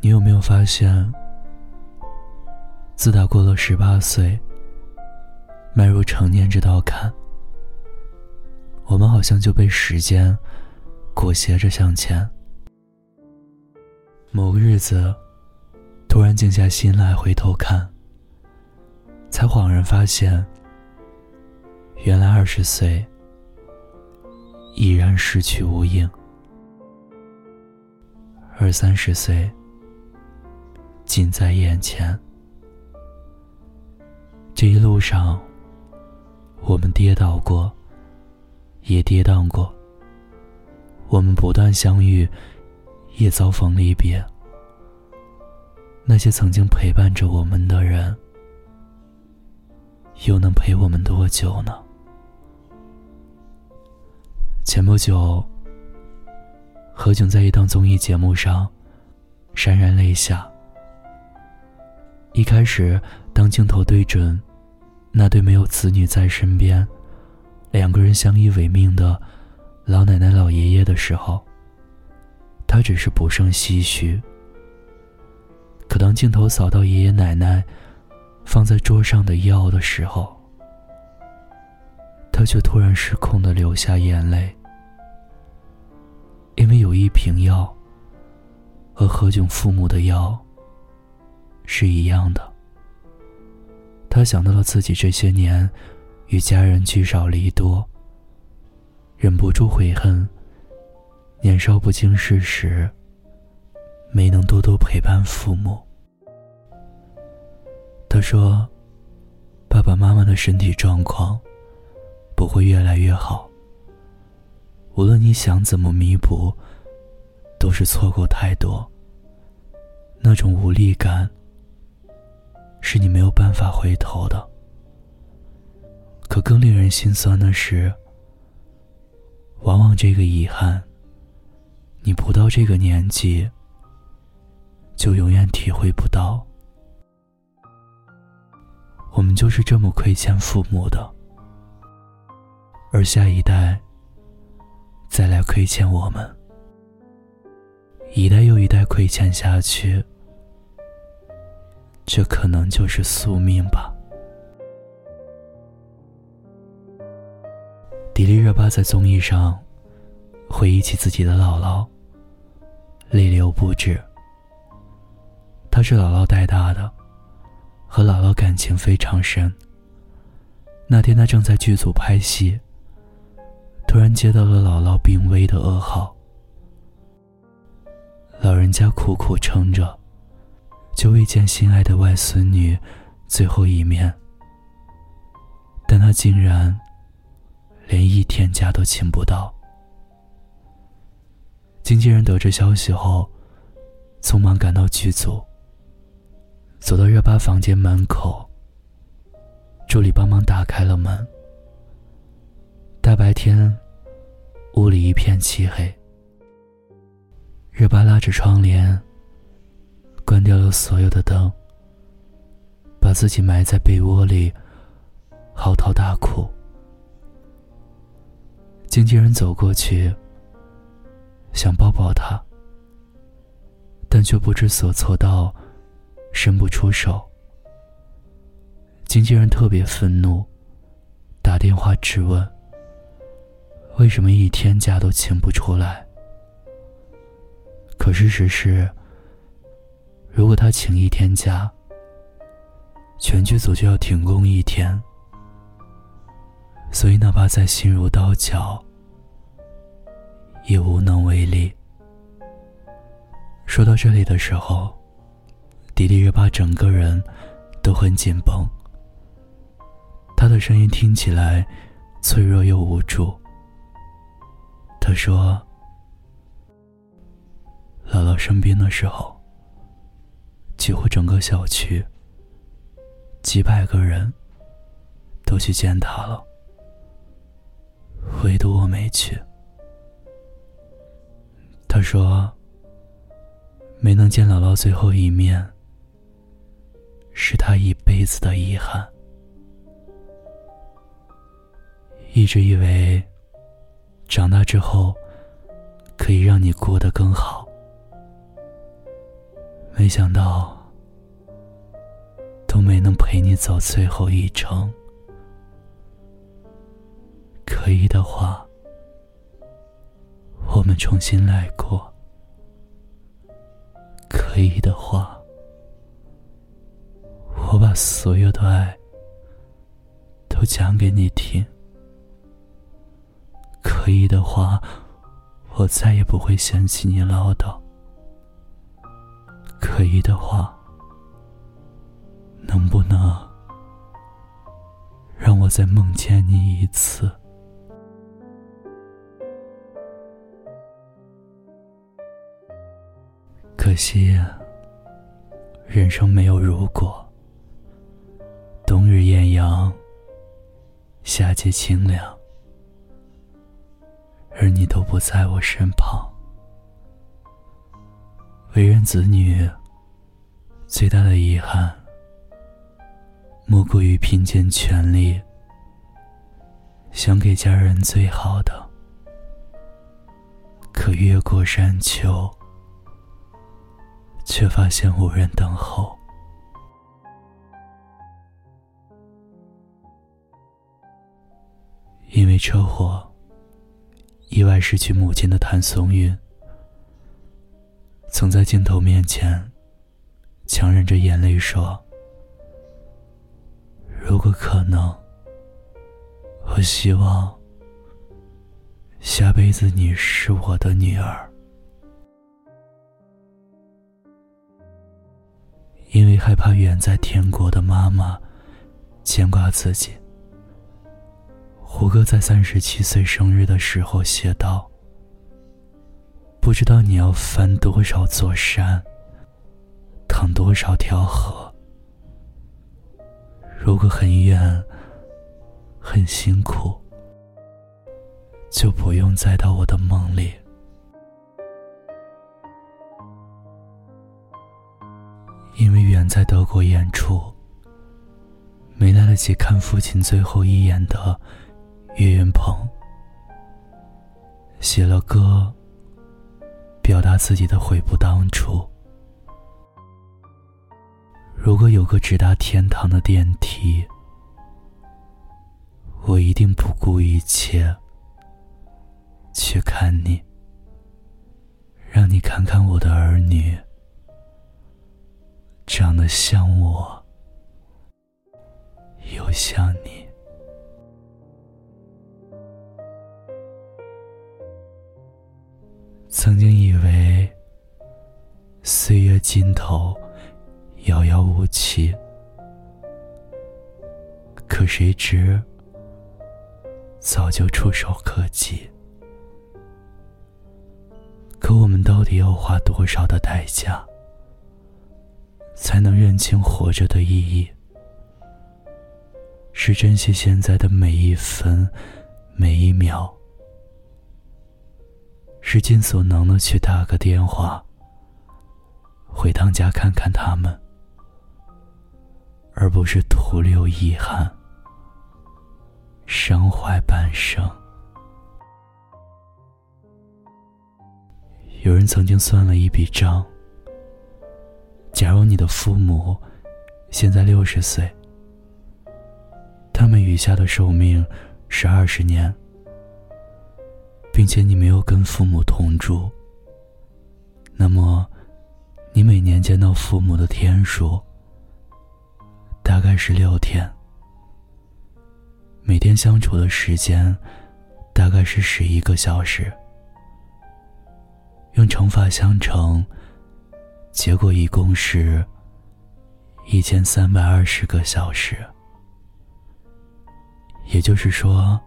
你有没有发现，自打过了十八岁，迈入成年这道坎，我们好像就被时间裹挟着向前。某个日子，突然静下心来回头看，才恍然发现，原来二十岁已然失去无影，而三十岁。近在眼前。这一路上，我们跌倒过，也跌宕过。我们不断相遇，也遭逢离别。那些曾经陪伴着我们的人，又能陪我们多久呢？前不久，何炅在一档综艺节目上潸然泪下。一开始，当镜头对准那对没有子女在身边、两个人相依为命的老奶奶、老爷爷的时候，他只是不胜唏嘘。可当镜头扫到爷爷奶奶放在桌上的药的时候，他却突然失控的流下眼泪，因为有一瓶药和何炅父母的药。是一样的。他想到了自己这些年与家人聚少离多，忍不住悔恨。年少不经事时，没能多多陪伴父母。他说：“爸爸妈妈的身体状况不会越来越好。无论你想怎么弥补，都是错过太多。那种无力感。”是你没有办法回头的。可更令人心酸的是，往往这个遗憾，你不到这个年纪，就永远体会不到。我们就是这么亏欠父母的，而下一代再来亏欠我们，一代又一代亏欠下去。这可能就是宿命吧。迪丽热巴在综艺上回忆起自己的姥姥，泪流不止。她是姥姥带大的，和姥姥感情非常深。那天她正在剧组拍戏，突然接到了姥姥病危的噩耗，老人家苦苦撑着。就未见心爱的外孙女最后一面，但他竟然连一天假都请不到。经纪人得知消息后，匆忙赶到剧组，走到热巴房间门口，助理帮忙打开了门。大白天，一片漆黑，热巴拉着窗帘。关掉了所有的灯，把自己埋在被窝里，嚎啕大哭。经纪人走过去，想抱抱他，但却不知所措到伸不出手。经纪人特别愤怒，打电话质问：为什么一天假都请不出来？可事实是。如果他请一天假，全剧组就要停工一天。所以哪怕再心如刀绞，也无能为力。说到这里的时候，迪丽热巴整个人都很紧绷。她的声音听起来脆弱又无助。她说：“姥姥生病的时候。”几乎整个小区，几百个人都去见他了，唯独我没去。他说：“没能见姥姥最后一面，是他一辈子的遗憾。”一直以为长大之后可以让你过得更好。没想到，都没能陪你走最后一程。可以的话，我们重新来过。可以的话，我把所有的爱都讲给你听。可以的话，我再也不会嫌弃你唠叨。可以的话，能不能让我再梦见你一次？可惜，人生没有如果。冬日艳阳，夏季清凉，你都不在我身旁。为人子女，最大的遗憾，莫过于拼尽全力，想给家人最好的，可越过山丘。却发现无人等候。因为车祸意外失去母亲的谭松韵，曾在镜头面前强忍着眼泪说：“如果可能，我希望下辈子你是我的女儿。”因为害怕远在天国的妈妈牵挂自己，胡歌在三十七岁生日的时候写道：“不知道你要翻多少座山，淌多少条河。如果很远，很辛苦，就不用再到我的梦里。”因为远在德国演出，没来得及看父亲最后一眼的岳云鹏，写了歌，表达自己的悔不当初。如果有个直达天堂的电梯，我一定不顾一切去看你，让你看看我的儿女。长得像我，又像你。曾经以为岁月尽头遥遥无期，可谁知早就触手可及。可我们到底要花多少的代价？才能认清活着的意义，是珍惜现在的每一分、每一秒，是尽所能的去打个电话，回趟家看看他们，而不是徒留遗憾，伤怀半生。有人曾经算了一笔账。假如你的父母现在六十岁，他们余下的寿命是二十年，并且你没有跟父母同住，那么你每年见到父母的天数大概是六天，每天相处的时间大概是十一个小时，用乘法相乘。结果一共是一千三百二十个小时，也就是说，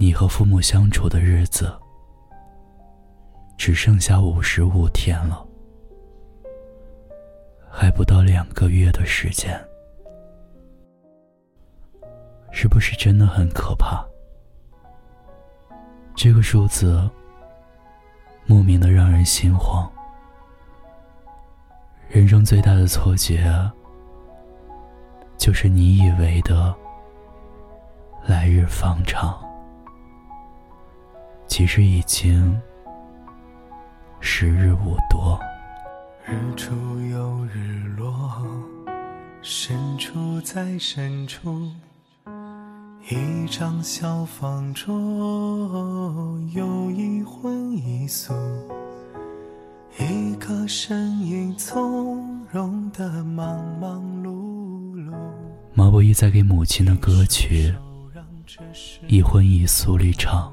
你和父母相处的日子只剩下五十五天了，还不到两个月的时间，是不是真的很可怕？这个数字莫名的让人心慌。人生最大的错觉，就是你以为的来日方长。其实已经时日无多。日出又日落，深处在深处，一张小方桌，有一荤一素，一个身影从容的忙忙碌碌。毛不易在给母亲的歌曲《一荤一素》里唱：“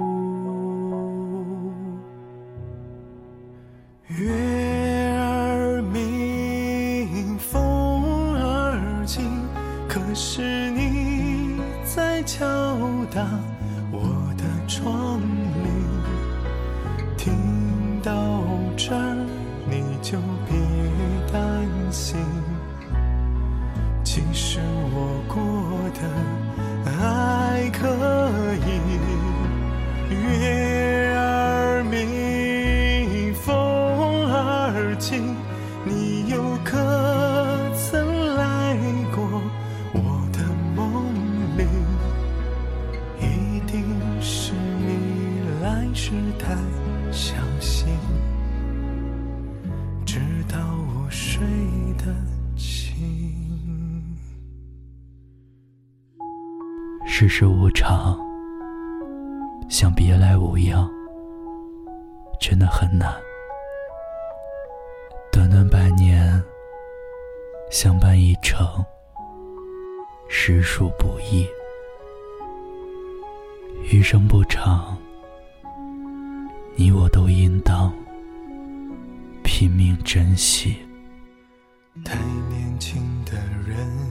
月儿明，风儿轻，可是你在敲打世无常，像别来无恙，真的很难。短短百年，相伴一程，实属不易。余生不长，你我都应当拼命珍惜。太年轻的人。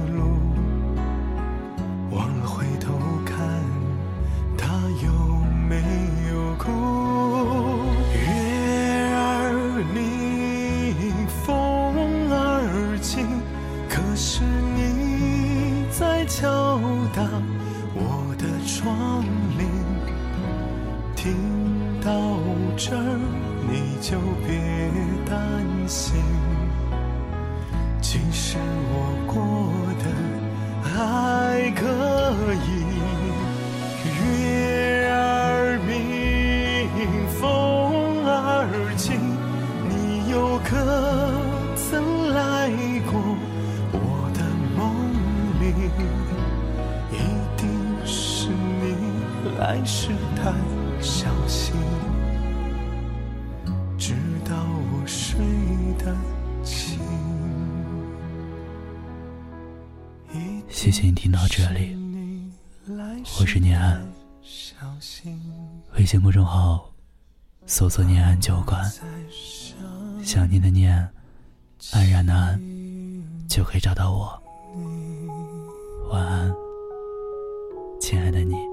其实我过得还可以。月儿明，风儿轻，你又可曾来过我的梦里？一定是你来时太谢谢你听到这里，我是念安。微信公众号搜索“念安酒馆”，想念的念，安然的安，就可以找到我。晚安，亲爱的你。